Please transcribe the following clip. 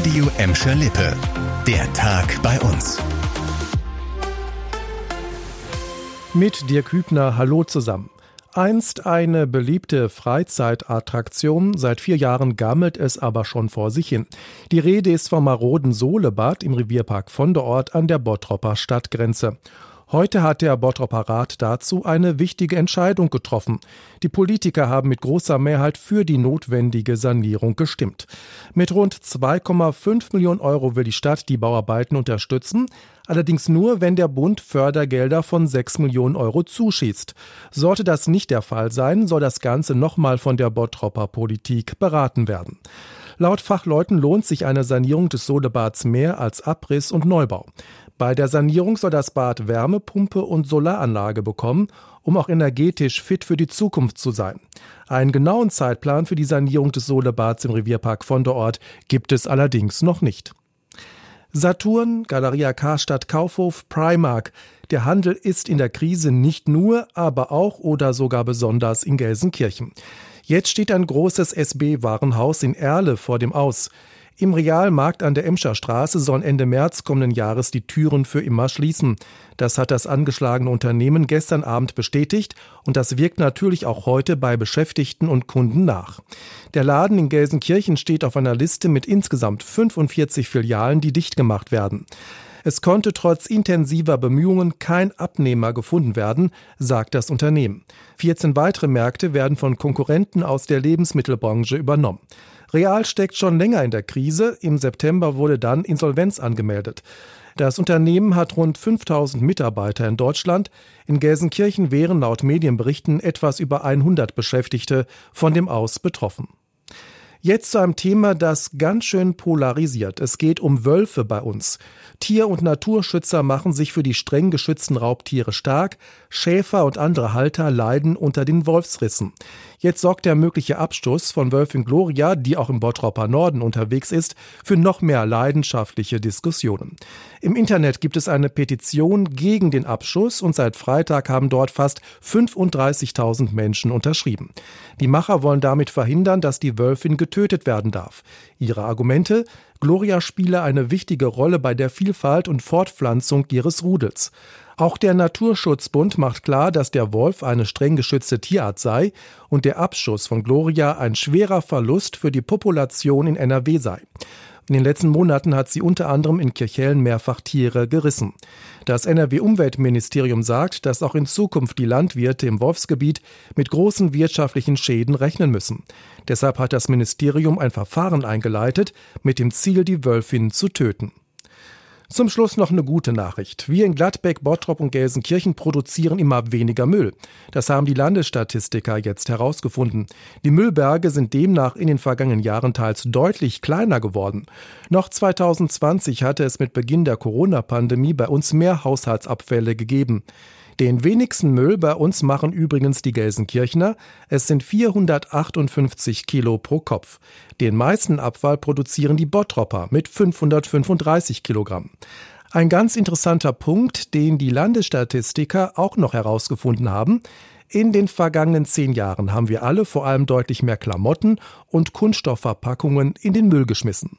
Radio Emscher Lippe. Der Tag bei uns. Mit dir Kübner, hallo zusammen. Einst eine beliebte Freizeitattraktion, seit vier Jahren gammelt es aber schon vor sich hin. Die Rede ist vom maroden Sohlebad im Revierpark von der Ort an der Bottropper Stadtgrenze. Heute hat der Bottropper Rat dazu eine wichtige Entscheidung getroffen. Die Politiker haben mit großer Mehrheit für die notwendige Sanierung gestimmt. Mit rund 2,5 Millionen Euro will die Stadt die Bauarbeiten unterstützen, allerdings nur, wenn der Bund Fördergelder von 6 Millionen Euro zuschießt. Sollte das nicht der Fall sein, soll das Ganze nochmal von der Bottropper Politik beraten werden. Laut Fachleuten lohnt sich eine Sanierung des Sodebads mehr als Abriss und Neubau. Bei der Sanierung soll das Bad Wärmepumpe und Solaranlage bekommen, um auch energetisch fit für die Zukunft zu sein. Einen genauen Zeitplan für die Sanierung des Solebads im Revierpark von der Ort gibt es allerdings noch nicht. Saturn, Galeria Karstadt Kaufhof, Primark. Der Handel ist in der Krise nicht nur, aber auch oder sogar besonders in Gelsenkirchen. Jetzt steht ein großes SB-Warenhaus in Erle vor dem Aus. Im Realmarkt an der Emscher Straße sollen Ende März kommenden Jahres die Türen für immer schließen. Das hat das angeschlagene Unternehmen gestern Abend bestätigt und das wirkt natürlich auch heute bei Beschäftigten und Kunden nach. Der Laden in Gelsenkirchen steht auf einer Liste mit insgesamt 45 Filialen, die dicht gemacht werden. Es konnte trotz intensiver Bemühungen kein Abnehmer gefunden werden, sagt das Unternehmen. 14 weitere Märkte werden von Konkurrenten aus der Lebensmittelbranche übernommen. Real steckt schon länger in der Krise. Im September wurde dann Insolvenz angemeldet. Das Unternehmen hat rund 5000 Mitarbeiter in Deutschland. In Gelsenkirchen wären laut Medienberichten etwas über 100 Beschäftigte von dem Aus betroffen. Jetzt zu einem Thema, das ganz schön polarisiert. Es geht um Wölfe bei uns. Tier- und Naturschützer machen sich für die streng geschützten Raubtiere stark. Schäfer und andere Halter leiden unter den Wolfsrissen. Jetzt sorgt der mögliche Abstoß von Wölfin Gloria, die auch im Bottropper Norden unterwegs ist, für noch mehr leidenschaftliche Diskussionen. Im Internet gibt es eine Petition gegen den Abschuss und seit Freitag haben dort fast 35.000 Menschen unterschrieben. Die Macher wollen damit verhindern, dass die Wölfin getötet werden darf. Ihre Argumente? Gloria spiele eine wichtige Rolle bei der Vielfalt und Fortpflanzung ihres Rudels. Auch der Naturschutzbund macht klar, dass der Wolf eine streng geschützte Tierart sei und der Abschuss von Gloria ein schwerer Verlust für die Population in NRW sei. In den letzten Monaten hat sie unter anderem in Kirchhellen mehrfach Tiere gerissen. Das NRW-Umweltministerium sagt, dass auch in Zukunft die Landwirte im Wolfsgebiet mit großen wirtschaftlichen Schäden rechnen müssen. Deshalb hat das Ministerium ein Verfahren eingeleitet, mit dem Ziel, die Wölfin zu töten. Zum Schluss noch eine gute Nachricht. Wir in Gladbeck, Bottrop und Gelsenkirchen produzieren immer weniger Müll. Das haben die Landesstatistiker jetzt herausgefunden. Die Müllberge sind demnach in den vergangenen Jahren teils deutlich kleiner geworden. Noch 2020 hatte es mit Beginn der Corona-Pandemie bei uns mehr Haushaltsabfälle gegeben. Den wenigsten Müll bei uns machen übrigens die Gelsenkirchner. Es sind 458 Kilo pro Kopf. Den meisten Abfall produzieren die Bottropper mit 535 Kilogramm. Ein ganz interessanter Punkt, den die Landesstatistiker auch noch herausgefunden haben. In den vergangenen zehn Jahren haben wir alle vor allem deutlich mehr Klamotten und Kunststoffverpackungen in den Müll geschmissen.